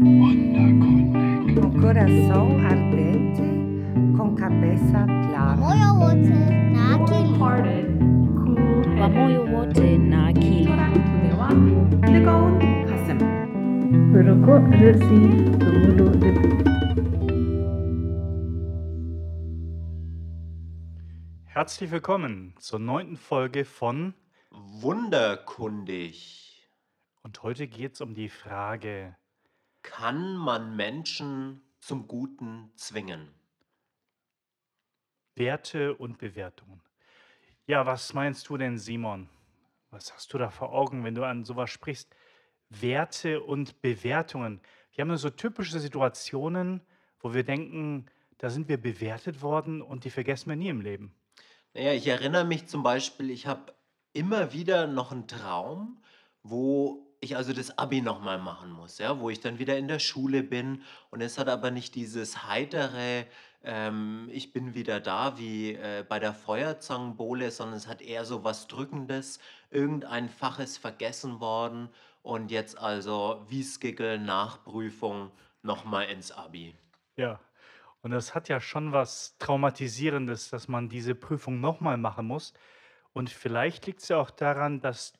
Wunderkundig. Con corazón ardente, con cabeza clara. Moyo wote na akili. Hearted, cool headed. Moyo wote na akili. Ruko rirsi. Herzlich willkommen zur neunten Folge von Wunderkundig. Und heute geht es um die Frage, kann man Menschen zum Guten zwingen? Werte und Bewertungen. Ja, was meinst du denn, Simon? Was hast du da vor Augen, wenn du an sowas sprichst? Werte und Bewertungen. Wir haben ja so typische Situationen, wo wir denken, da sind wir bewertet worden und die vergessen wir nie im Leben. Naja, ich erinnere mich zum Beispiel, ich habe immer wieder noch einen Traum, wo ich also das Abi nochmal machen muss, ja, wo ich dann wieder in der Schule bin und es hat aber nicht dieses heitere, ähm, ich bin wieder da wie äh, bei der Feuerzangenbowle, sondern es hat eher so was Drückendes. Irgendein Fach ist vergessen worden und jetzt also Wiesgickel, Nachprüfung nochmal ins Abi. Ja, und das hat ja schon was Traumatisierendes, dass man diese Prüfung nochmal machen muss. Und vielleicht liegt es ja auch daran, dass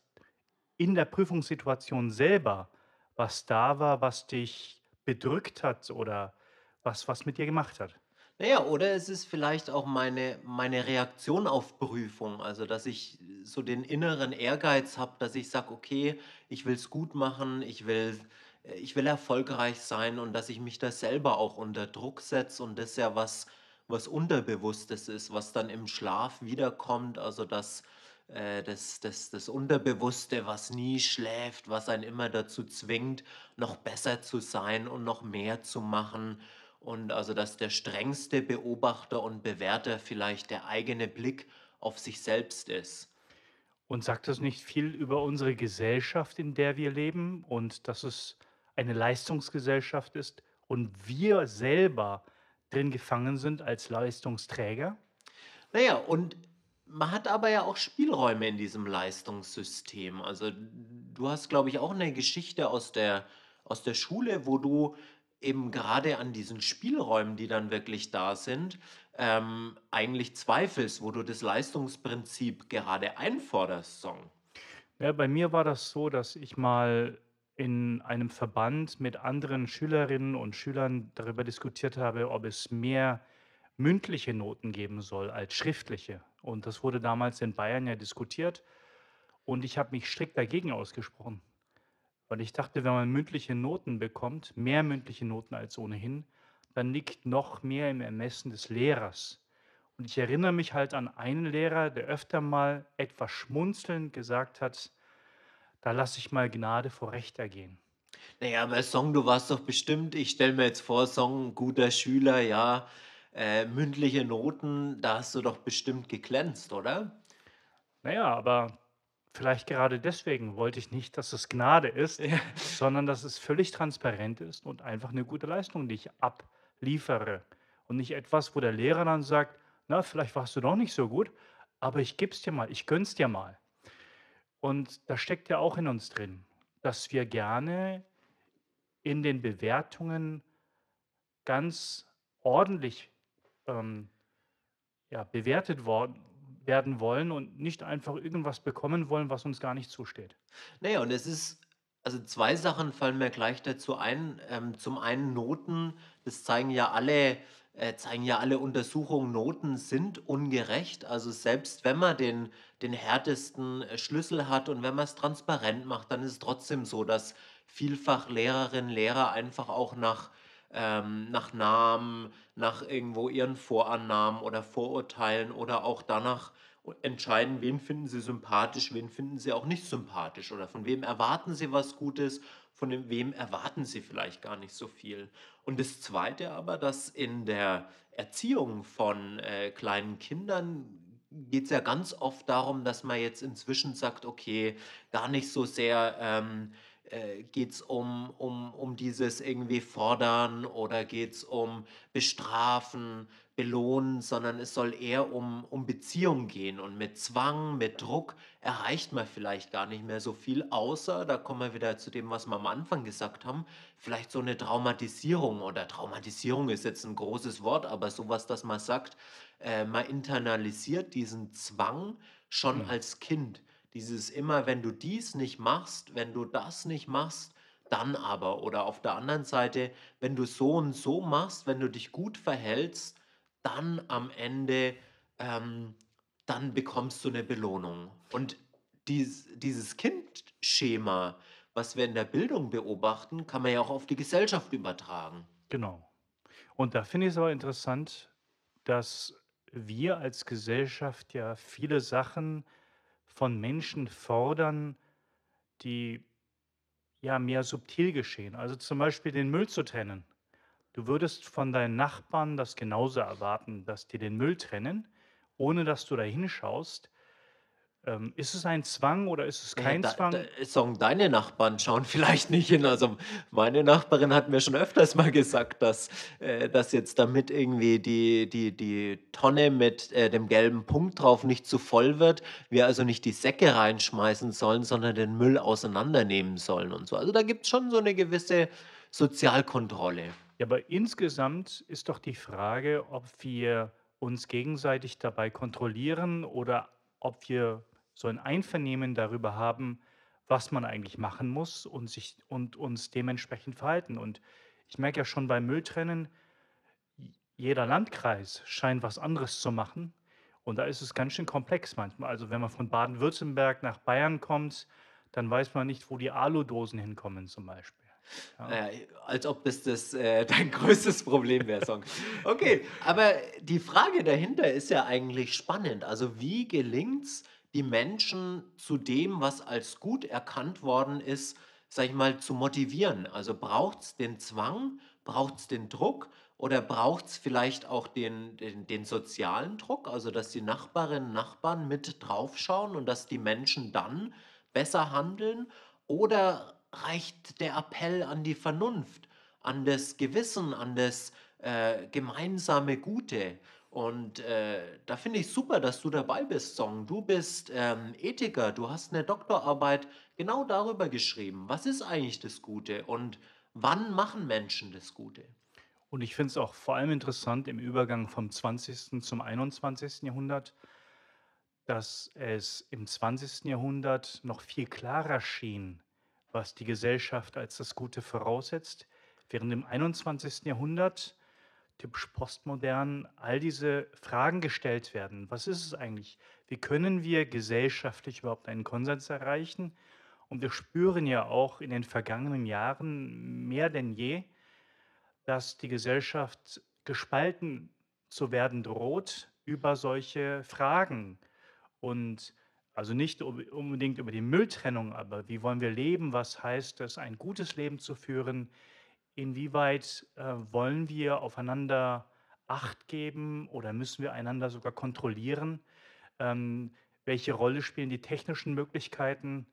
in der Prüfungssituation selber was da war, was dich bedrückt hat oder was was mit dir gemacht hat. Naja, oder es ist vielleicht auch meine, meine Reaktion auf Prüfung, also dass ich so den inneren Ehrgeiz habe, dass ich sage, okay, ich will es gut machen, ich will, ich will erfolgreich sein und dass ich mich da selber auch unter Druck setze und das ja was, was Unterbewusstes ist, was dann im Schlaf wiederkommt, also das, äh, das, das, das Unterbewusste, was nie schläft, was einen immer dazu zwingt, noch besser zu sein und noch mehr zu machen. Und also, dass der strengste Beobachter und Bewerter vielleicht der eigene Blick auf sich selbst ist. Und sagt das nicht viel über unsere Gesellschaft, in der wir leben und dass es eine Leistungsgesellschaft ist und wir selber drin gefangen sind als Leistungsträger? Naja, und man hat aber ja auch Spielräume in diesem Leistungssystem. Also du hast, glaube ich, auch eine Geschichte aus der, aus der Schule, wo du eben gerade an diesen Spielräumen, die dann wirklich da sind, ähm, eigentlich zweifelst, wo du das Leistungsprinzip gerade einforderst, Song. Ja, bei mir war das so, dass ich mal in einem Verband mit anderen Schülerinnen und Schülern darüber diskutiert habe, ob es mehr mündliche Noten geben soll als schriftliche. Und das wurde damals in Bayern ja diskutiert. Und ich habe mich strikt dagegen ausgesprochen. Weil ich dachte, wenn man mündliche Noten bekommt, mehr mündliche Noten als ohnehin, dann liegt noch mehr im Ermessen des Lehrers. Und ich erinnere mich halt an einen Lehrer, der öfter mal etwas schmunzelnd gesagt hat, da lasse ich mal Gnade vor Recht ergehen. Naja, aber Song, du warst doch bestimmt, ich stelle mir jetzt vor, Song, guter Schüler, ja, äh, mündliche Noten, da hast du doch bestimmt geglänzt, oder? Naja, aber vielleicht gerade deswegen wollte ich nicht, dass es Gnade ist, sondern dass es völlig transparent ist und einfach eine gute Leistung, die ich abliefere. Und nicht etwas, wo der Lehrer dann sagt, na, vielleicht warst du doch nicht so gut, aber ich gebe es dir mal, ich gönn's dir mal. Und das steckt ja auch in uns drin, dass wir gerne in den Bewertungen ganz ordentlich ähm, ja, bewertet worden, werden wollen und nicht einfach irgendwas bekommen wollen, was uns gar nicht zusteht. Naja, und es ist, also zwei Sachen fallen mir gleich dazu ein. Ähm, zum einen Noten, das zeigen ja alle, äh, zeigen ja alle Untersuchungen, Noten sind ungerecht. Also selbst wenn man den, den härtesten äh, Schlüssel hat und wenn man es transparent macht, dann ist es trotzdem so, dass vielfach Lehrerinnen, Lehrer einfach auch nach, ähm, nach Namen, nach irgendwo ihren Vorannahmen oder Vorurteilen oder auch danach entscheiden, wen finden sie sympathisch, wen finden sie auch nicht sympathisch oder von wem erwarten sie was Gutes, von dem, wem erwarten sie vielleicht gar nicht so viel. Und das Zweite aber, dass in der Erziehung von äh, kleinen Kindern geht es ja ganz oft darum, dass man jetzt inzwischen sagt, okay, gar nicht so sehr, ähm, äh, geht es um, um, um dieses irgendwie Fordern oder geht es um Bestrafen, Belohnen, sondern es soll eher um, um Beziehung gehen. Und mit Zwang, mit Druck erreicht man vielleicht gar nicht mehr so viel, außer, da kommen wir wieder zu dem, was wir am Anfang gesagt haben, vielleicht so eine Traumatisierung oder Traumatisierung ist jetzt ein großes Wort, aber sowas, dass man sagt, äh, man internalisiert diesen Zwang schon Mhm. als Kind. Dieses immer, wenn du dies nicht machst, wenn du das nicht machst, dann aber. Oder auf der anderen Seite, wenn du so und so machst, wenn du dich gut verhältst, dann am Ende, ähm, dann bekommst du eine Belohnung. Und dies, dieses Kindschema, was wir in der Bildung beobachten, kann man ja auch auf die Gesellschaft übertragen. Genau. Und da finde ich es aber interessant, dass wir als Gesellschaft ja viele Sachen von Menschen fordern, die ja mehr subtil geschehen. Also zum Beispiel den Müll zu trennen. Du würdest von deinen Nachbarn das genauso erwarten, dass die den Müll trennen, ohne dass du da hinschaust. Ähm, ist es ein Zwang oder ist es Ja, kein da, Zwang? da, sagen deine Nachbarn schauen vielleicht nicht hin. Also meine Nachbarin hat mir schon öfters mal gesagt, dass, äh, dass jetzt damit irgendwie die, die, die Tonne mit äh, dem gelben Punkt drauf nicht zu voll wird, wir also nicht die Säcke reinschmeißen sollen, sondern den Müll auseinandernehmen sollen und so. Also da gibt es schon so eine gewisse Sozialkontrolle. Ja, aber insgesamt ist doch die Frage, ob wir uns gegenseitig dabei kontrollieren oder ob wir so ein Einvernehmen darüber haben, was man eigentlich machen muss und sich und uns dementsprechend verhalten. Und ich merke ja schon beim Mülltrennen, jeder Landkreis scheint was anderes zu machen. Und da ist es ganz schön komplex manchmal. Also wenn man von Baden-Württemberg nach Bayern kommt, dann weiß man nicht, wo die Aludosen hinkommen zum Beispiel. Ja. Äh, als ob das, das äh, dein größtes Problem wäre, Song. Okay, aber die Frage dahinter ist ja eigentlich spannend. Also wie gelingt es, die Menschen zu dem, was als gut erkannt worden ist, sag ich mal, zu motivieren? Also braucht es den Zwang, braucht es den Druck oder braucht es vielleicht auch den, den, den sozialen Druck, also dass die Nachbarinnen und Nachbarn mit draufschauen und dass die Menschen dann besser handeln? Oder reicht der Appell an die Vernunft, an das Gewissen, an das äh, gemeinsame Gute? Und äh, da finde ich super, dass du dabei bist, Song. Du bist ähm, Ethiker, du hast eine Doktorarbeit genau darüber geschrieben. Was ist eigentlich das Gute und wann machen Menschen das Gute? Und ich finde es auch vor allem interessant im Übergang vom 20. zum 21. Jahrhundert, dass es im 20. Jahrhundert noch viel klarer schien, was die Gesellschaft als das Gute voraussetzt, während im 21. Jahrhundert, typisch postmodern, all diese Fragen gestellt werden. Was ist es eigentlich? Wie können wir gesellschaftlich überhaupt einen Konsens erreichen? Und wir spüren ja auch in den vergangenen Jahren mehr denn je, dass die Gesellschaft gespalten zu werden droht über solche Fragen. Und also nicht un- unbedingt über die Mülltrennung, aber wie wollen wir leben? Was heißt es, ein gutes Leben zu führen? Inwieweit äh, wollen wir aufeinander Acht geben oder müssen wir einander sogar kontrollieren? Ähm, welche Rolle spielen die technischen Möglichkeiten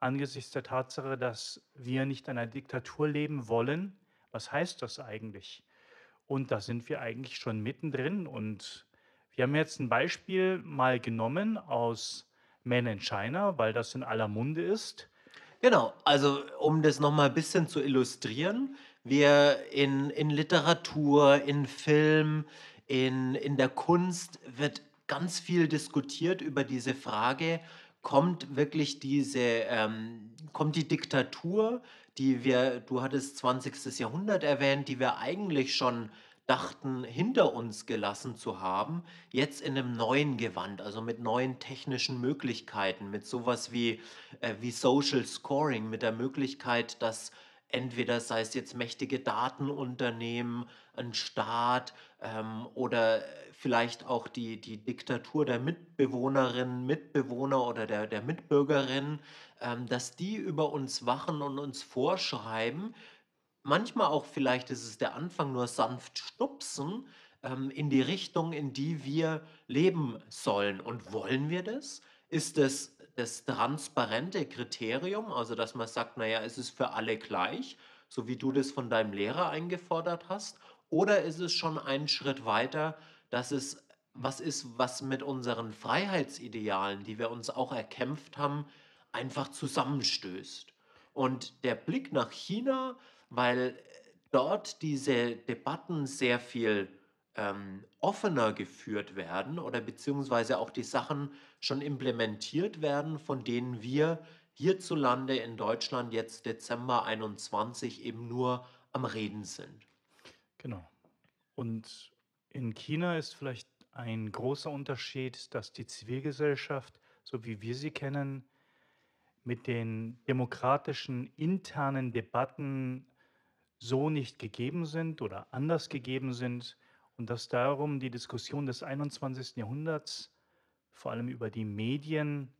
angesichts der Tatsache, dass wir nicht in einer Diktatur leben wollen? Was heißt das eigentlich? Und da sind wir eigentlich schon mittendrin. Und wir haben jetzt ein Beispiel mal genommen aus Man in China, weil das in aller Munde ist. Genau, also um das nochmal ein bisschen zu illustrieren, wir in, in Literatur, in Film, in, in der Kunst wird ganz viel diskutiert über diese Frage, kommt wirklich diese, ähm, kommt die Diktatur, die wir, du hattest 20. Jahrhundert erwähnt, die wir eigentlich schon dachten, hinter uns gelassen zu haben, jetzt in einem neuen Gewand, also mit neuen technischen Möglichkeiten, mit sowas wie, äh, wie Social Scoring, mit der Möglichkeit, dass entweder sei es jetzt mächtige Datenunternehmen, ein Staat ähm, oder vielleicht auch die, die Diktatur der Mitbewohnerinnen, Mitbewohner oder der, der Mitbürgerinnen, ähm, dass die über uns wachen und uns vorschreiben, manchmal auch vielleicht ist es der Anfang nur sanft stupsen ähm, in die Richtung, in die wir leben sollen. Und wollen wir das? Ist es das transparente Kriterium, also dass man sagt, naja, es ist für alle gleich, so wie du das von deinem Lehrer eingefordert hast? Oder ist es schon einen Schritt weiter, dass es was ist, was mit unseren Freiheitsidealen, die wir uns auch erkämpft haben, einfach zusammenstößt? Und der Blick nach China, weil dort diese Debatten sehr viel ähm, offener geführt werden oder beziehungsweise auch die Sachen schon implementiert werden, von denen wir hierzulande in Deutschland jetzt Dezember 21 eben nur am Reden sind. Genau. Und in China ist vielleicht ein großer Unterschied, dass die Zivilgesellschaft, so wie wir sie kennen, mit den demokratischen internen Debatten so nicht gegeben sind oder anders gegeben sind und dass darum die Diskussion des 21. Jahrhunderts, vor allem über die Medien,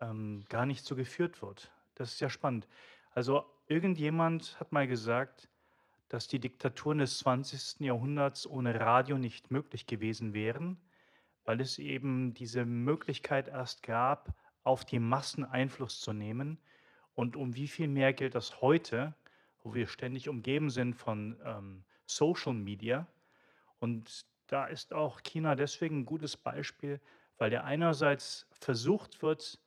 ähm, gar nicht so geführt wird. Das ist ja spannend. Also irgendjemand hat mal gesagt, dass die Diktaturen des 20. Jahrhunderts ohne Radio nicht möglich gewesen wären, weil es eben diese Möglichkeit erst gab, auf die Massen Einfluss zu nehmen. Und um wie viel mehr gilt das heute, wo wir ständig umgeben sind von ähm, Social Media. Und da ist auch China deswegen ein gutes Beispiel, weil ja einerseits versucht wird,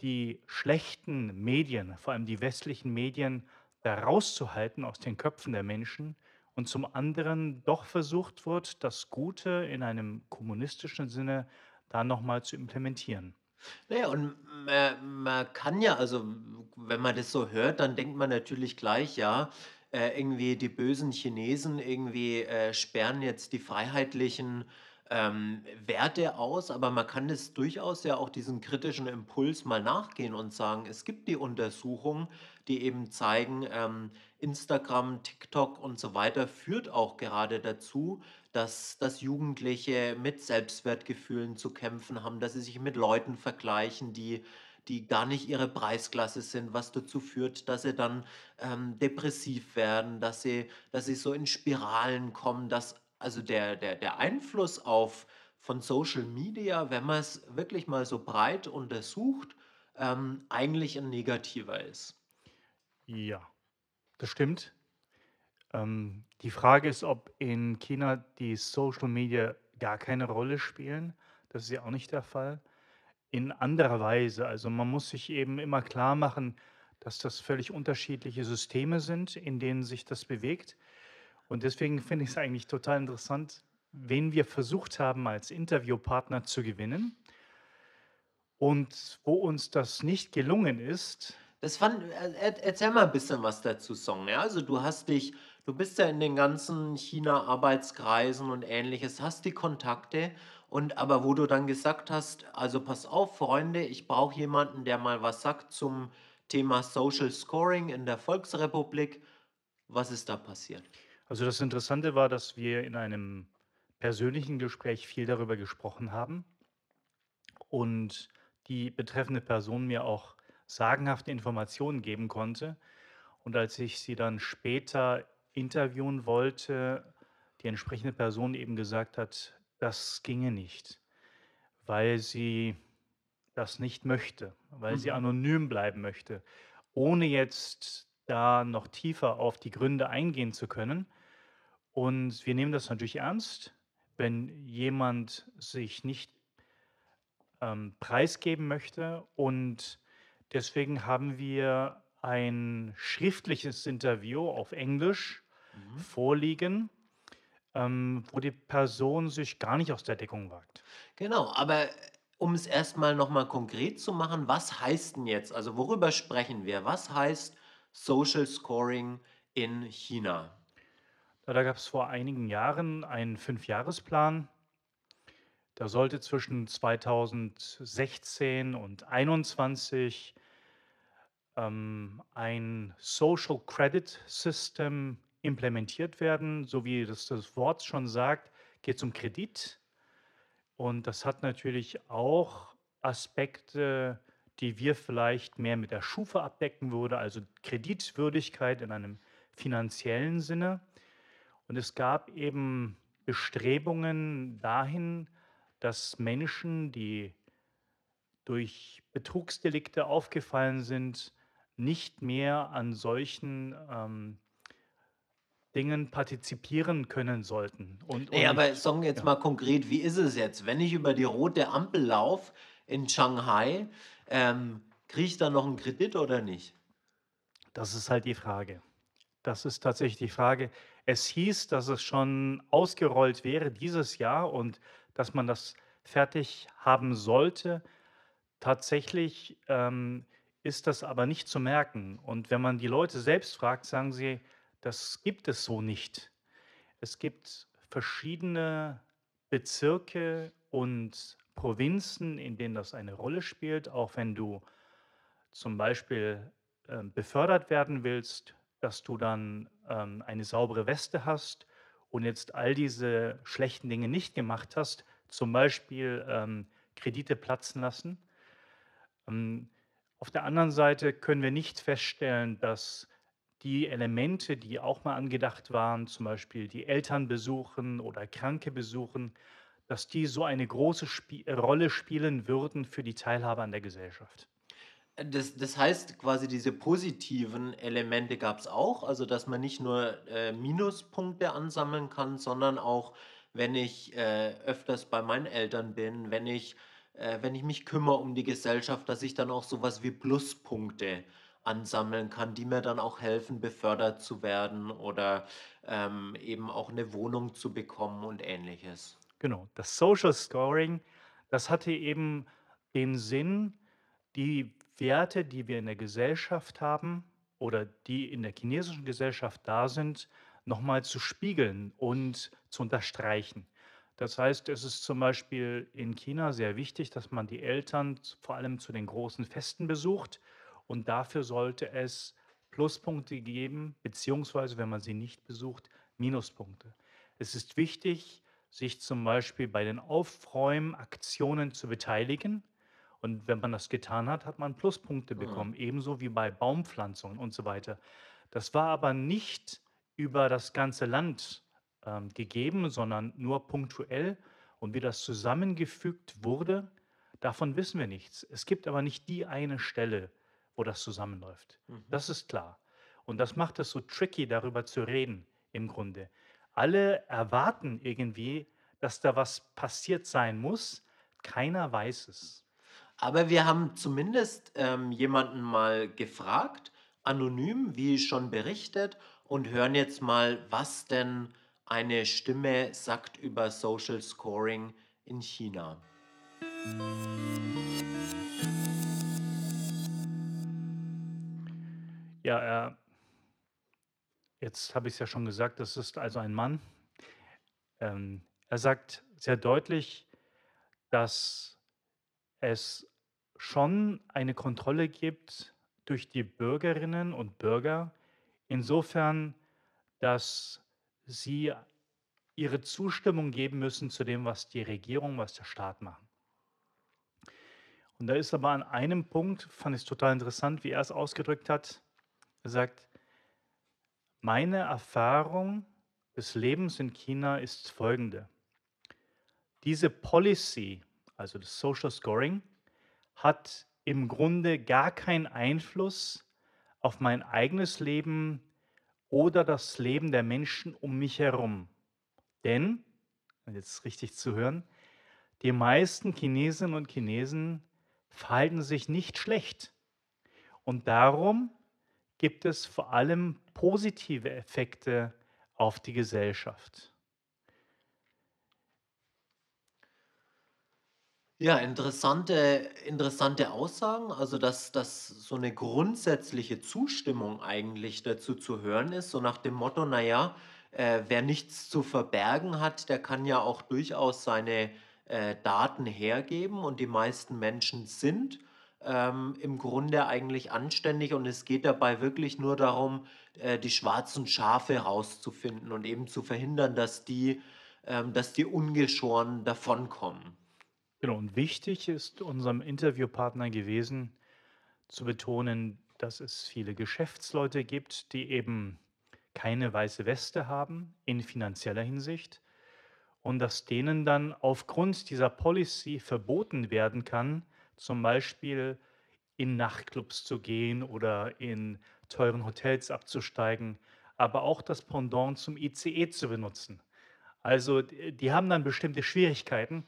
die schlechten Medien, vor allem die westlichen Medien, da rauszuhalten aus den Köpfen der Menschen und zum anderen doch versucht wird, das Gute in einem kommunistischen Sinne da nochmal zu implementieren. Naja, und man, man kann ja, also wenn man das so hört, dann denkt man natürlich gleich, ja, äh, irgendwie die bösen Chinesen irgendwie äh, sperren jetzt die freiheitlichen ähm, Werte aus, aber man kann das durchaus ja auch diesen kritischen Impuls mal nachgehen und sagen, es gibt die Untersuchungen, die eben zeigen, ähm, Instagram, TikTok und so weiter führt auch gerade dazu, dass, dass Jugendliche mit Selbstwertgefühlen zu kämpfen haben, dass sie sich mit Leuten vergleichen, die, die gar nicht ihre Preisklasse sind, was dazu führt, dass sie dann ähm, depressiv werden, dass sie, dass sie so in Spiralen kommen, dass also der, der, der Einfluss auf von Social Media, wenn man es wirklich mal so breit untersucht, ähm, eigentlich ein negativer ist. Ja, das stimmt. Ähm, die Frage ist, ob in China die Social Media gar keine Rolle spielen. Das ist ja auch nicht der Fall. In anderer Weise. Also man muss sich eben immer klar machen, dass das völlig unterschiedliche Systeme sind, in denen sich das bewegt. Und deswegen finde ich es eigentlich total interessant, wen wir versucht haben als Interviewpartner zu gewinnen. Und wo uns das nicht gelungen ist, Das fand, äh, erzähl mal ein bisschen was dazu, Song. Ja, also du hast dich, du bist ja in den ganzen China-Arbeitskreisen und ähnliches, hast die Kontakte und aber wo du dann gesagt hast, also pass auf, Freunde, ich brauche jemanden, der mal was sagt zum Thema Social Scoring in der Volksrepublik. Was ist da passiert? Also das Interessante war, dass wir in einem persönlichen Gespräch viel darüber gesprochen haben und die betreffende Person mir auch sagenhafte Informationen geben konnte. Und als ich sie dann später interviewen wollte, die entsprechende Person eben gesagt hat, das ginge nicht, weil sie das nicht möchte, weil sie Mhm. anonym bleiben möchte, ohne jetzt da noch tiefer auf die Gründe eingehen zu können. Und wir nehmen das natürlich ernst, wenn jemand sich nicht ähm, preisgeben möchte. Und deswegen haben wir ein schriftliches Interview auf Englisch Mhm. vorliegen, ähm, wo die Person sich gar nicht aus der Deckung wagt. Genau, aber um es erstmal nochmal konkret zu machen, was heißt denn jetzt, also worüber sprechen wir? Was heißt Social Scoring in China? Da gab es vor einigen Jahren einen Fünfjahresplan. Da sollte zwischen 2016 und 2021 ähm, ein Social Credit System implementiert werden. So wie das, das Wort schon sagt, geht es um Kredit. Und das hat natürlich auch Aspekte, die wir vielleicht mehr mit der Schufa abdecken würden, also Kreditwürdigkeit in einem finanziellen Sinne. Und es gab eben Bestrebungen dahin, dass Menschen, die durch Betrugsdelikte aufgefallen sind, nicht mehr an solchen ähm, Dingen partizipieren können sollten. Und, Nee, und aber nicht, sagen wir jetzt ja, mal konkret, wie ist es jetzt? Wenn ich über die rote Ampel laufe in Shanghai, ähm, kriege ich da noch einen Kredit oder nicht? das ist halt die Frage. Das ist tatsächlich die Frage. Es hieß, dass es schon ausgerollt wäre dieses Jahr und dass man das fertig haben sollte. Tatsächlich ähm, ist das aber nicht zu merken. Und wenn man die Leute selbst fragt, sagen sie, das gibt es so nicht. Es gibt verschiedene Bezirke und Provinzen, in denen das eine Rolle spielt, auch wenn du zum Beispiel ähm, befördert werden willst, dass du dann ähm, eine saubere Weste hast und jetzt all diese schlechten Dinge nicht gemacht hast, zum Beispiel ähm, Kredite platzen lassen. Ähm, auf der anderen Seite können wir nicht feststellen, dass die Elemente, die auch mal angedacht waren, zum Beispiel die Eltern besuchen oder Kranke besuchen, dass die so eine große Spie Rolle spielen würden für die Teilhabe an der Gesellschaft. Das, das heißt quasi, diese positiven Elemente gab es auch, also dass man nicht nur äh, Minuspunkte ansammeln kann, sondern auch, wenn ich äh, öfters bei meinen Eltern bin, wenn ich, äh, wenn ich mich kümmere um die Gesellschaft, dass ich dann auch sowas wie Pluspunkte ansammeln kann, die mir dann auch helfen, befördert zu werden oder ähm, eben auch eine Wohnung zu bekommen und ähnliches. Genau, das Social Scoring, das hatte eben den Sinn, die Werte, die wir in der Gesellschaft haben oder die in der chinesischen Gesellschaft da sind, nochmal zu spiegeln und zu unterstreichen. Das heißt, es ist zum Beispiel in China sehr wichtig, dass man die Eltern vor allem zu den großen Festen besucht und dafür sollte es Pluspunkte geben, beziehungsweise wenn man sie nicht besucht, Minuspunkte. Es ist wichtig, sich zum Beispiel bei den Aufräumaktionen zu beteiligen. Und wenn man das getan hat, hat man Pluspunkte Mhm. bekommen, ebenso wie bei Baumpflanzungen und so weiter. Das war aber nicht über das ganze Land ähm, gegeben, sondern nur punktuell. Und wie das zusammengefügt wurde, davon wissen wir nichts. Es gibt aber nicht die eine Stelle, wo das zusammenläuft. Mhm. Das ist klar. Und das macht es so tricky, darüber zu reden, im Grunde. Alle erwarten irgendwie, dass da was passiert sein muss. Keiner weiß es. Aber wir haben zumindest ähm, jemanden mal gefragt, anonym, wie schon berichtet, und hören jetzt mal, was denn eine Stimme sagt über Social Scoring in China. Ja, äh, jetzt habe ich es ja schon gesagt, das ist also ein Mann. Ähm, er sagt sehr deutlich, dass es schon eine Kontrolle gibt durch die Bürgerinnen und Bürger, insofern, dass sie ihre Zustimmung geben müssen zu dem, was die Regierung, was der Staat machen. Und da ist aber an einem Punkt, fand ich es total interessant, wie er es ausgedrückt hat. Er sagt, meine Erfahrung des Lebens in China ist folgende. Diese Policy, also das Social Scoring, hat im Grunde gar keinen Einfluss auf mein eigenes Leben oder das Leben der Menschen um mich herum. Denn, jetzt richtig zu hören, die meisten Chinesinnen und Chinesen verhalten sich nicht schlecht. Und darum gibt es vor allem positive Effekte auf die Gesellschaft. Ja, interessante, interessante Aussagen. Also, dass, dass so eine grundsätzliche Zustimmung eigentlich dazu zu hören ist, so nach dem Motto, naja, äh, wer nichts zu verbergen hat, der kann ja auch durchaus seine äh, Daten hergeben und die meisten Menschen sind ähm, im Grunde eigentlich anständig und es geht dabei wirklich nur darum, äh, die schwarzen Schafe rauszufinden und eben zu verhindern, dass die, ähm, dass die ungeschoren davonkommen. Genau, und wichtig ist unserem Interviewpartner gewesen, zu betonen, dass es viele Geschäftsleute gibt, die eben keine weiße Weste haben in finanzieller Hinsicht und dass denen dann aufgrund dieser Policy verboten werden kann, zum Beispiel in Nachtclubs zu gehen oder in teuren Hotels abzusteigen, aber auch das Pendant zum ICE zu benutzen. Also, die haben dann bestimmte Schwierigkeiten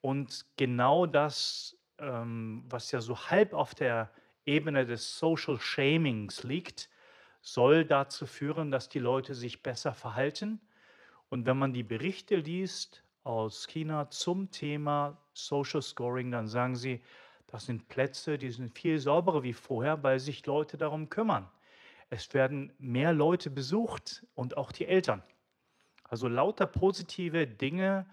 und genau das, ähm, was ja so halb auf der Ebene des Social Shamings liegt, soll dazu führen, dass die Leute sich besser verhalten. Und wenn man die Berichte liest aus China zum Thema Social Scoring, dann sagen sie, das sind Plätze, die sind viel sauberer wie vorher, weil sich Leute darum kümmern. Es werden mehr Leute besucht und auch die Eltern. Also lauter positive Dinge,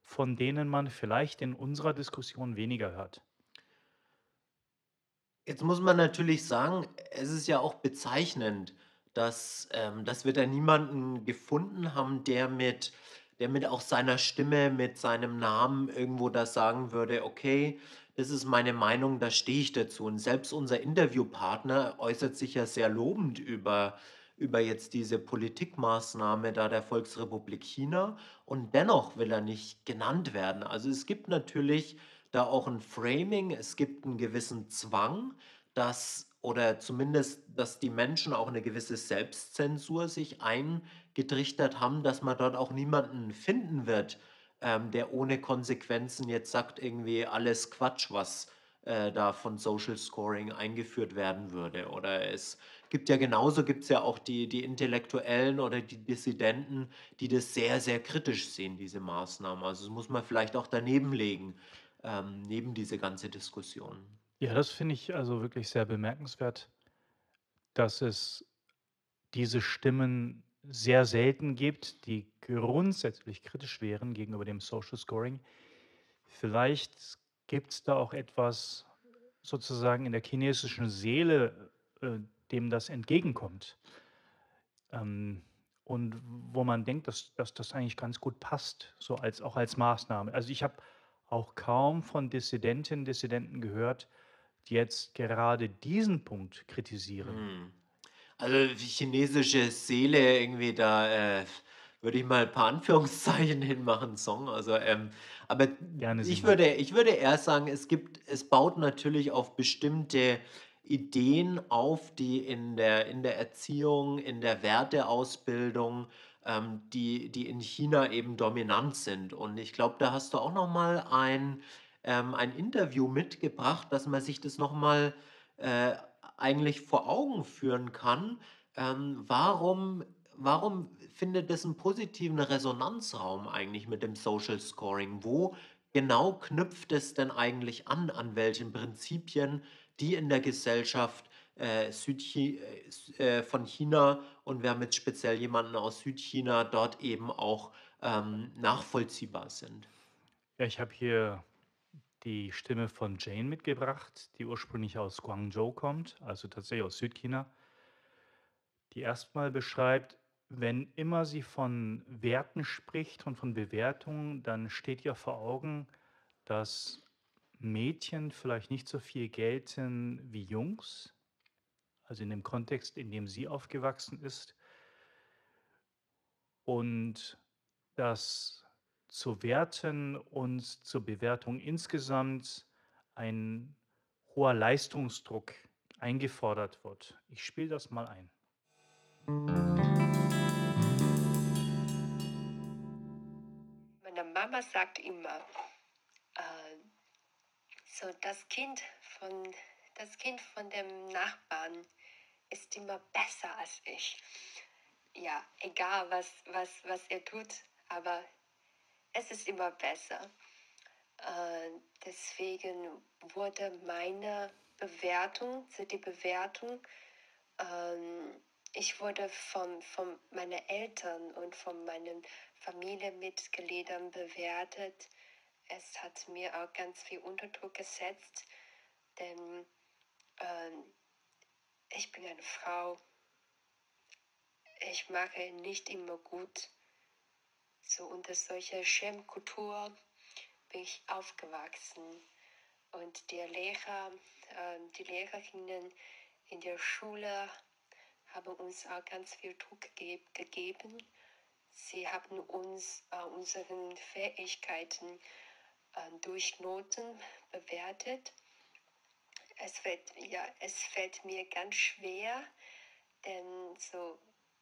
von denen man vielleicht in unserer Diskussion weniger hört. Jetzt muss man natürlich sagen, es ist ja auch bezeichnend, dass, ähm, dass wir da niemanden gefunden haben, der mit, der mit auch seiner Stimme, mit seinem Namen irgendwo das sagen würde, okay, das ist meine Meinung, da stehe ich dazu. Und selbst unser Interviewpartner äußert sich ja sehr lobend über, über jetzt diese Politikmaßnahme da der Volksrepublik China und dennoch will er nicht genannt werden. Also es gibt natürlich da auch ein Framing, es gibt einen gewissen Zwang, dass oder zumindest, dass die Menschen auch eine gewisse Selbstzensur sich eingetrichtert haben, dass man dort auch niemanden finden wird, ähm, der ohne Konsequenzen jetzt sagt, irgendwie alles Quatsch, was äh, da von Social Scoring eingeführt werden würde. Oder es gibt ja genauso, gibt es ja auch die, die Intellektuellen oder die Dissidenten, die das sehr, sehr kritisch sehen, diese Maßnahmen. Also das muss man vielleicht auch daneben legen, ähm, neben diese ganze Diskussion. Ja, das finde ich also wirklich sehr bemerkenswert, dass es diese Stimmen sehr selten gibt, die grundsätzlich kritisch wären gegenüber dem Social Scoring. Vielleicht gibt es da auch etwas sozusagen in der chinesischen Seele, äh, dem das entgegenkommt. Ähm, und wo man denkt, dass, dass das eigentlich ganz gut passt, so als auch als Maßnahme. Also ich habe auch kaum von Dissidentinnen, Dissidenten gehört, die jetzt gerade diesen Punkt kritisieren. Hm. Also die chinesische Seele irgendwie da äh, würde ich mal ein paar Anführungszeichen hinmachen, Song. Also, ähm, aber Gerne, ich würde, ich würde eher sagen, es gibt, es baut natürlich auf bestimmte Ideen auf, die in der, in der Erziehung, in der Werteausbildung, ähm, die, die in China eben dominant sind. Und ich glaube, da hast du auch noch mal ein, ähm, ein Interview mitgebracht, dass man sich das noch mal äh, eigentlich vor Augen führen kann. Ähm, warum, warum findet das einen positiven Resonanzraum eigentlich mit dem Social Scoring? Wo genau knüpft es denn eigentlich an, an welchen Prinzipien, die in der Gesellschaft äh, Südchi äh, von China und wir haben jetzt speziell jemanden aus Südchina dort eben auch ähm, nachvollziehbar sind? Ja, ich habe hier die Stimme von Jane mitgebracht, die ursprünglich aus Guangzhou kommt, also tatsächlich aus Südchina, die erstmal beschreibt, wenn immer sie von Werten spricht und von Bewertungen, dann steht ihr vor Augen, dass Mädchen vielleicht nicht so viel gelten wie Jungs, also in dem Kontext, in dem sie aufgewachsen ist, und dass zu Werten und zur Bewertung insgesamt ein hoher Leistungsdruck eingefordert wird. Ich spiele das mal ein. Meine Mama sagt immer, äh, so das Kind von das Kind von dem Nachbarn ist immer besser als ich. Ja, egal was was was er tut, aber es ist immer besser. Äh, deswegen wurde meine Bewertung, so die Bewertung, ähm, ich wurde von, von meinen Eltern und von meinen Familienmitgliedern bewertet. Es hat mir auch ganz viel Unterdruck gesetzt, denn ähm, ich bin eine Frau. Ich mache nicht immer gut. So unter solcher Schämkultur bin ich aufgewachsen. Und die Lehrer, äh, die Lehrerinnen in der Schule haben uns auch ganz viel Druck ge gegeben. Sie haben uns äh, unseren Fähigkeiten äh, durch Noten bewertet. es fällt, ja, es fällt mir ganz schwer, denn so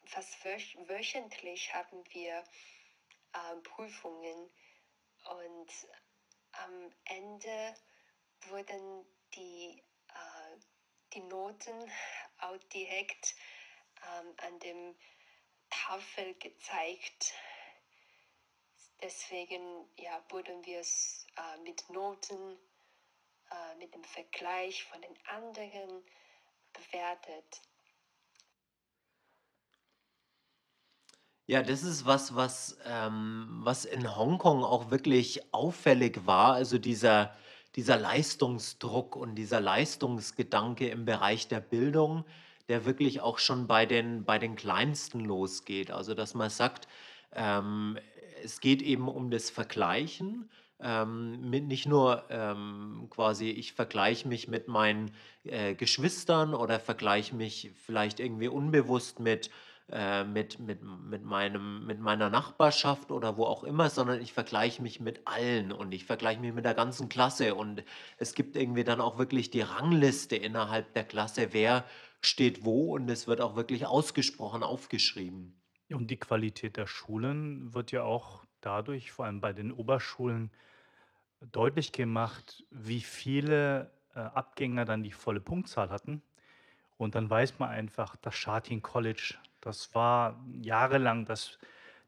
fast wöch wöchentlich haben wir äh, Prüfungen und am Ende wurden die, äh, die Noten auch direkt ähm, an dem Tafel gezeigt. Deswegen ja, wurden wir es äh, mit Noten, äh, mit dem Vergleich von den anderen bewertet. Ja, das ist was, was, ähm, was in Hongkong auch wirklich auffällig war. Also dieser, dieser Leistungsdruck und dieser Leistungsgedanke im Bereich der Bildung, der wirklich auch schon bei den, bei den Kleinsten losgeht. Also dass man sagt, ähm, es geht eben um das Vergleichen. Ähm, mit nicht nur ähm, quasi, ich vergleiche mich mit meinen äh, Geschwistern oder vergleiche mich vielleicht irgendwie unbewusst mit äh, mit, mit, mit, meinem, mit meiner Nachbarschaft oder wo auch immer, sondern ich vergleiche mich mit allen und ich vergleiche mich mit der ganzen Klasse. Und es gibt irgendwie dann auch wirklich die Rangliste innerhalb der Klasse, wer steht wo und es wird auch wirklich ausgesprochen aufgeschrieben. Und die Qualität der Schulen wird ja auch dadurch, vor allem bei den Oberschulen, deutlich gemacht, wie viele äh, Abgänger dann die volle Punktzahl hatten. Und dann weiß man einfach, das Shatin College das war jahrelang das,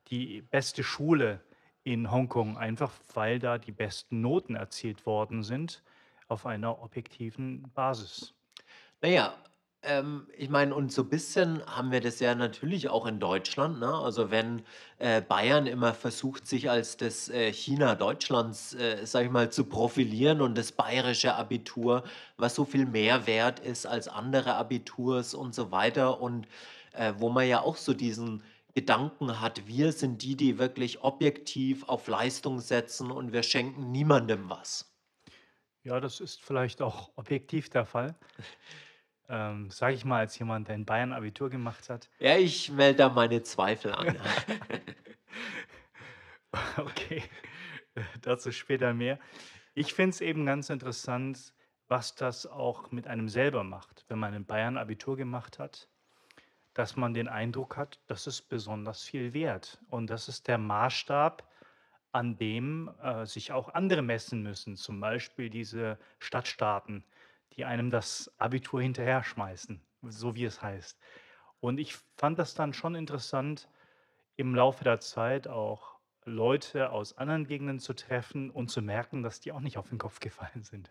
die beste Schule in Hongkong, einfach weil da die besten Noten erzielt worden sind auf einer objektiven Basis. Naja, ähm, ich meine, und so ein bisschen haben wir das ja natürlich auch in Deutschland. Ne? Also wenn äh, Bayern immer versucht, sich als das äh, China Deutschlands, äh, sag ich mal, zu profilieren und das bayerische Abitur, was so viel mehr wert ist als andere Abiturs und so weiter. Und äh, wo man ja auch so diesen Gedanken hat, wir sind die, die wirklich objektiv auf Leistung setzen und wir schenken niemandem was. Ja, das ist vielleicht auch objektiv der Fall. Ähm, Sage ich mal, als jemand, der in Bayern Abitur gemacht hat. Ja, ich melde da meine Zweifel an. okay, dazu später mehr. Ich finde es eben ganz interessant, was das auch mit einem selber macht, wenn man in Bayern Abitur gemacht hat dass man den Eindruck hat, das ist besonders viel wert. Und das ist der Maßstab, an dem äh, sich auch andere messen müssen, zum Beispiel diese Stadtstaaten, die einem das Abitur hinterher schmeißen, so wie es heißt. Und ich fand das dann schon interessant, im Laufe der Zeit auch Leute aus anderen Gegenden zu treffen und zu merken, dass die auch nicht auf den Kopf gefallen sind.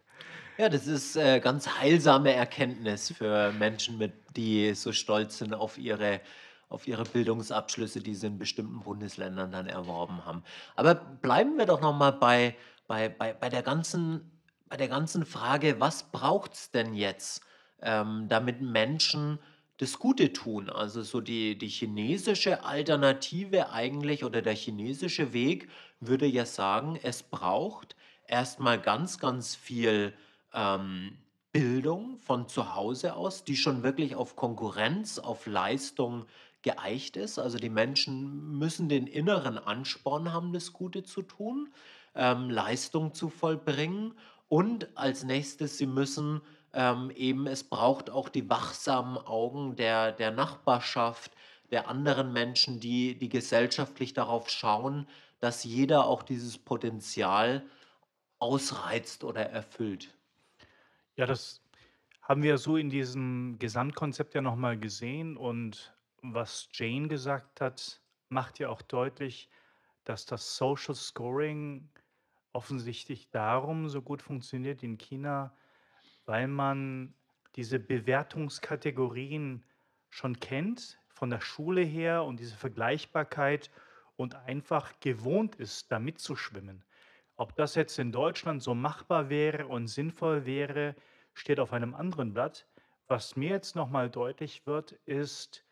Ja, das ist äh, ganz heilsame Erkenntnis für Menschen, mit, die so stolz sind auf ihre, auf ihre Bildungsabschlüsse, die sie in bestimmten Bundesländern dann erworben haben. Aber bleiben wir doch nochmal bei, bei, bei, bei, der ganzen, bei der ganzen Frage, was braucht es denn jetzt, ähm, damit Menschen das Gute tun. Also so die, die chinesische Alternative eigentlich oder der chinesische Weg würde ja sagen, es braucht erstmal ganz, ganz viel ähm, Bildung von zu Hause aus, die schon wirklich auf Konkurrenz, auf Leistung geeicht ist. Also die Menschen müssen den inneren Ansporn haben, das Gute zu tun, ähm, Leistung zu vollbringen. Und als nächstes, sie müssen ähm, eben, es braucht auch die wachsamen Augen der, der Nachbarschaft, der anderen Menschen, die, die gesellschaftlich darauf schauen, dass jeder auch dieses Potenzial ausreizt oder erfüllt. Ja, das haben wir so in diesem Gesamtkonzept ja nochmal gesehen. Und was Jane gesagt hat, macht ja auch deutlich, dass das Social Scoring offensichtlich darum so gut funktioniert in China, weil man diese Bewertungskategorien schon kennt von der Schule her und diese Vergleichbarkeit und einfach gewohnt ist, da mitzuschwimmen. Ob das jetzt in Deutschland so machbar wäre und sinnvoll wäre, steht auf einem anderen Blatt. Was mir jetzt nochmal deutlich wird, ist,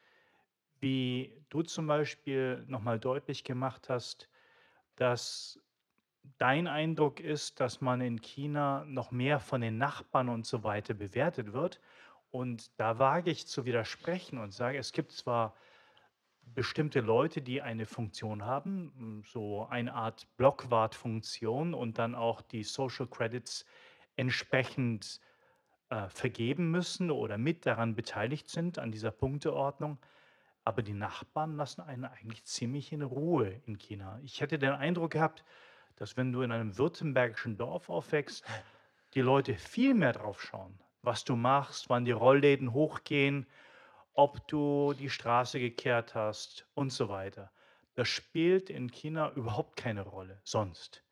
wie du zum Beispiel nochmal deutlich gemacht hast, dass dein Eindruck ist, dass man in China noch mehr von den Nachbarn und so weiter bewertet wird. Und da wage ich zu widersprechen und sage, es gibt zwar bestimmte Leute, die eine Funktion haben, so eine Art Blockwartfunktion und dann auch die Social Credits entsprechend äh, vergeben müssen oder mit daran beteiligt sind an dieser Punkteordnung. Aber die Nachbarn lassen einen eigentlich ziemlich in Ruhe in China. Ich hätte den Eindruck gehabt, dass wenn du in einem württembergischen Dorf aufwächst, die Leute viel mehr drauf schauen, was du machst, wann die Rollläden hochgehen, ob du die Straße gekehrt hast und so weiter. Das spielt in China überhaupt keine Rolle sonst.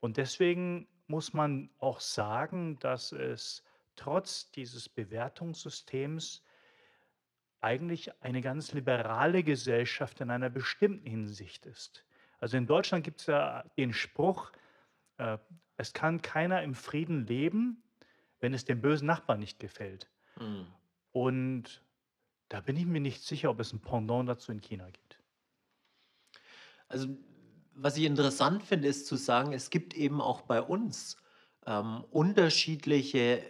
Und deswegen muss man auch sagen, dass es trotz dieses Bewertungssystems eigentlich eine ganz liberale Gesellschaft in einer bestimmten Hinsicht ist. Also in Deutschland gibt es ja den Spruch, äh, es kann keiner im Frieden leben, wenn es dem bösen Nachbarn nicht gefällt. Mhm. Und da bin ich mir nicht sicher, ob es ein Pendant dazu in China gibt. Also, was ich interessant finde, ist zu sagen, es gibt eben auch bei uns ähm, unterschiedliche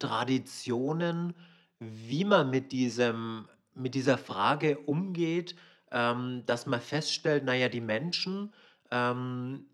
Traditionen, wie man mit diesem, mit dieser Frage umgeht, ähm, dass man feststellt, naja, die Menschen, ähm,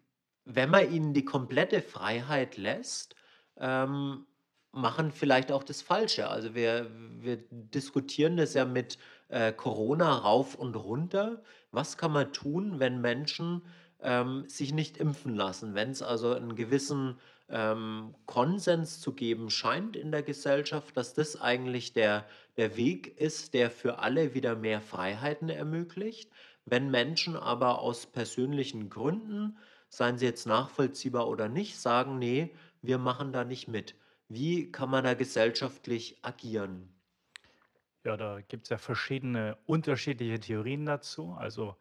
wenn man ihnen die komplette Freiheit lässt, ähm, machen vielleicht auch das Falsche. Also wir, wir diskutieren das ja mit äh, Corona rauf und runter. Was kann man tun, wenn Menschen ähm, sich nicht impfen lassen? Wenn es also einen gewissen ähm, Konsens zu geben scheint in der Gesellschaft, dass das eigentlich der, der Weg ist, der für alle wieder mehr Freiheiten ermöglicht. Wenn Menschen aber aus persönlichen Gründen, seien sie jetzt nachvollziehbar oder nicht, sagen, nee, wir machen da nicht mit. Wie kann man da gesellschaftlich agieren? Ja, da gibt es ja verschiedene unterschiedliche Theorien dazu. Also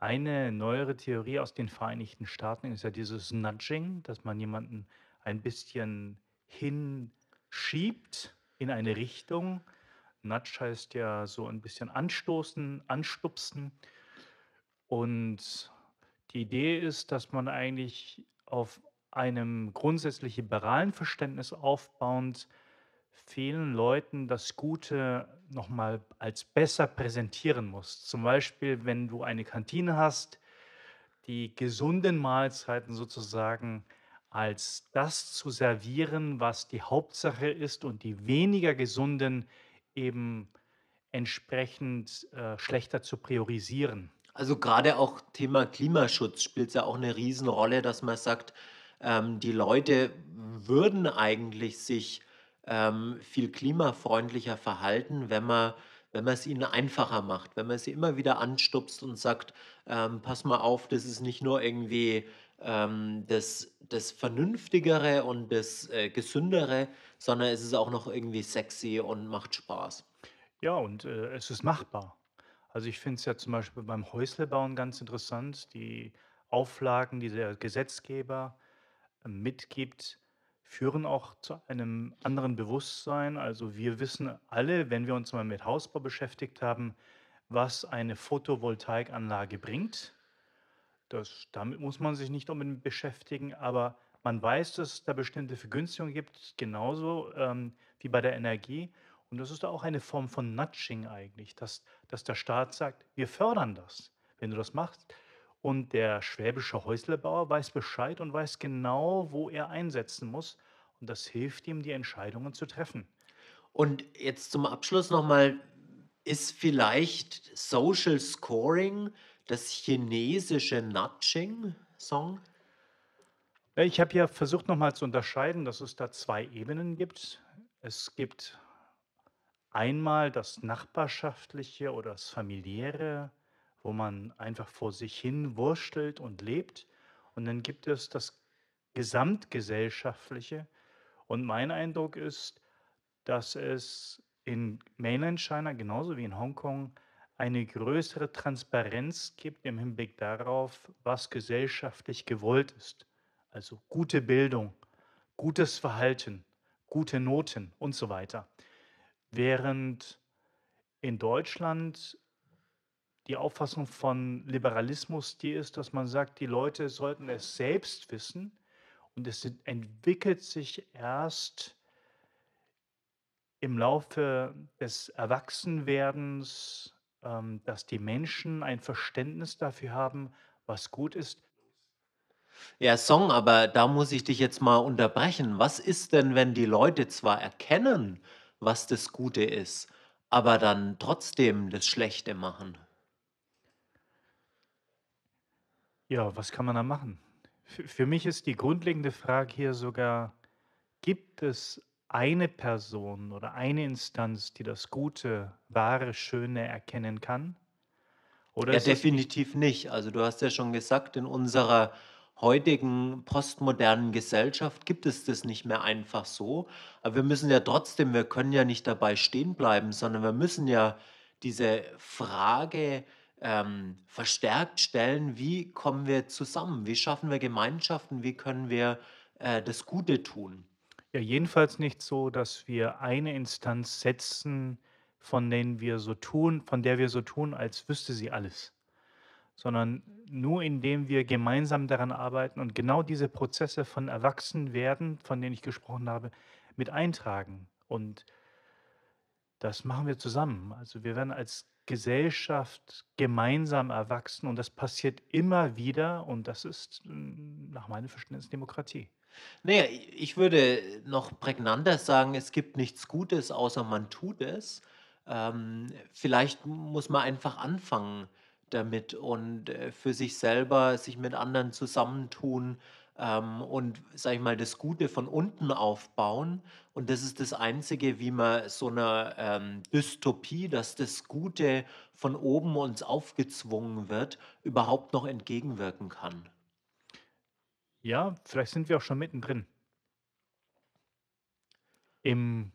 eine neuere Theorie aus den Vereinigten Staaten ist ja dieses Nudging, dass man jemanden ein bisschen hinschiebt in eine Richtung. Nudge heißt ja so ein bisschen anstoßen, anstupsen. Und die Idee ist, dass man eigentlich auf einem grundsätzlich liberalen Verständnis aufbauend vielen Leuten das Gute nochmal als besser präsentieren muss. Zum Beispiel, wenn du eine Kantine hast, die gesunden Mahlzeiten sozusagen als das zu servieren, was die Hauptsache ist und die weniger gesunden eben entsprechend äh, schlechter zu priorisieren. Also gerade auch Thema Klimaschutz spielt ja auch eine Riesenrolle, dass man sagt, ähm, die Leute würden eigentlich sich ähm, viel klimafreundlicher verhalten, wenn man wenn man es ihnen einfacher macht, wenn man sie immer wieder anstupst und sagt, ähm, pass mal auf, das ist nicht nur irgendwie ähm, das, das Vernünftigere und das äh, Gesündere, sondern es ist auch noch irgendwie sexy und macht Spaß. Ja, und äh, es ist machbar. Also ich finde es ja zum Beispiel beim Häuslebauen ganz interessant, die Auflagen, die der Gesetzgeber äh, mitgibt, führen auch zu einem anderen Bewusstsein. Also wir wissen alle, wenn wir uns mal mit Hausbau beschäftigt haben, was eine Photovoltaikanlage bringt. Das, damit muss man sich nicht unbedingt beschäftigen, aber man weiß, dass es da bestimmte Vergünstigungen gibt, genauso ähm, wie bei der Energie. Und das ist auch eine Form von Nudging eigentlich, dass, dass der Staat sagt, wir fördern das, wenn du das machst. Und der schwäbische Häuslebauer weiß Bescheid und weiß genau, wo er einsetzen muss. Und das hilft ihm, die Entscheidungen zu treffen. Und jetzt zum Abschluss nochmal, ist vielleicht Social Scoring das chinesische Nudging-Song? Ich habe ja versucht nochmal zu unterscheiden, dass es da zwei Ebenen gibt. Es gibt einmal das Nachbarschaftliche oder das Familiäre, wo man einfach vor sich hin wurstelt und lebt. Und dann gibt es das Gesamtgesellschaftliche. Und mein Eindruck ist, dass es in Mainland China genauso wie in Hongkong eine größere Transparenz gibt im Hinblick darauf, was gesellschaftlich gewollt ist. Also gute Bildung, gutes Verhalten, gute Noten und so weiter. Während in Deutschland die Auffassung von Liberalismus die ist, dass man sagt, die Leute sollten es selbst wissen und es entwickelt sich erst im Laufe des Erwachsenwerdens, ähm, dass die Menschen ein Verständnis dafür haben, was gut ist. Ja, Song, aber da muss ich dich jetzt mal unterbrechen. Was ist denn, wenn die Leute zwar erkennen, was das Gute ist, aber dann trotzdem das Schlechte machen? Ja, was kann man da machen? F für mich ist die grundlegende Frage hier sogar: Gibt es eine Person oder eine Instanz, die das Gute, Wahre, Schöne erkennen kann? Oder Ja, definitiv nicht. Also, du hast ja schon gesagt, in unserer heutigen postmodernen Gesellschaft gibt es das nicht mehr einfach so. Aber wir müssen ja trotzdem wir können ja nicht dabei stehen bleiben, sondern wir müssen ja diese Frage, ähm, verstärkt stellen: Wie kommen wir zusammen? Wie schaffen wir Gemeinschaften? Wie können wir, äh, das Gute tun? Ja, jedenfalls nicht so, dass wir eine Instanz setzen, von denen wir so tun von der wir so tun, als wüsste sie alles, sondern nur indem wir gemeinsam daran arbeiten und genau diese Prozesse von Erwachsenwerden, von denen ich gesprochen habe, mit eintragen. Und das machen wir zusammen. Also, wir werden als Gesellschaft gemeinsam erwachsen und das passiert immer wieder und das ist, hm, nach meinem Verständnis Demokratie. Na ja, i ich würde noch prägnanter sagen, es gibt nichts Gutes, außer man tut es. Ähm, vielleicht muss man einfach anfangen damit und, äh, für sich selber sich mit anderen zusammentun, ähm, und, sage ich mal, das Gute von unten aufbauen. Und das ist das Einzige, wie man so einer ähm, Dystopie, dass das Gute von oben uns aufgezwungen wird, überhaupt noch entgegenwirken kann. Ja, vielleicht sind wir auch schon mittendrin. Im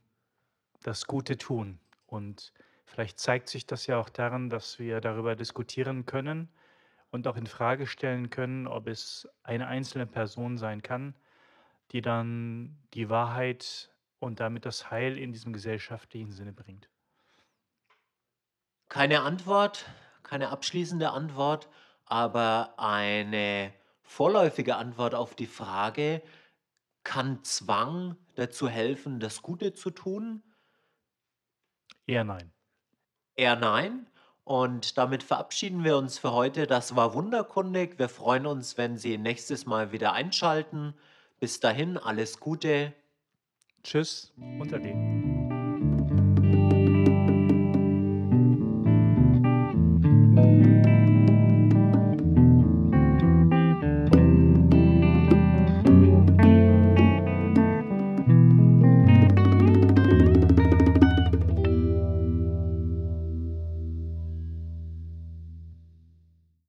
das Gute tun. Und vielleicht zeigt sich das ja auch daran, dass wir darüber diskutieren können und auch in Frage stellen können, ob es eine einzelne Person sein kann, die dann die Wahrheit und damit das Heil in diesem gesellschaftlichen Sinne bringt. Keine Antwort, keine abschließende Antwort, aber eine vorläufige Antwort auf die Frage: Kann Zwang dazu helfen, das Gute zu tun? Eher nein. Eher nein. Und damit verabschieden wir uns für heute. Das war wunderkundig. Wir freuen uns, wenn Sie nächstes Mal wieder einschalten. Bis dahin alles Gute. Tschüss und Ade.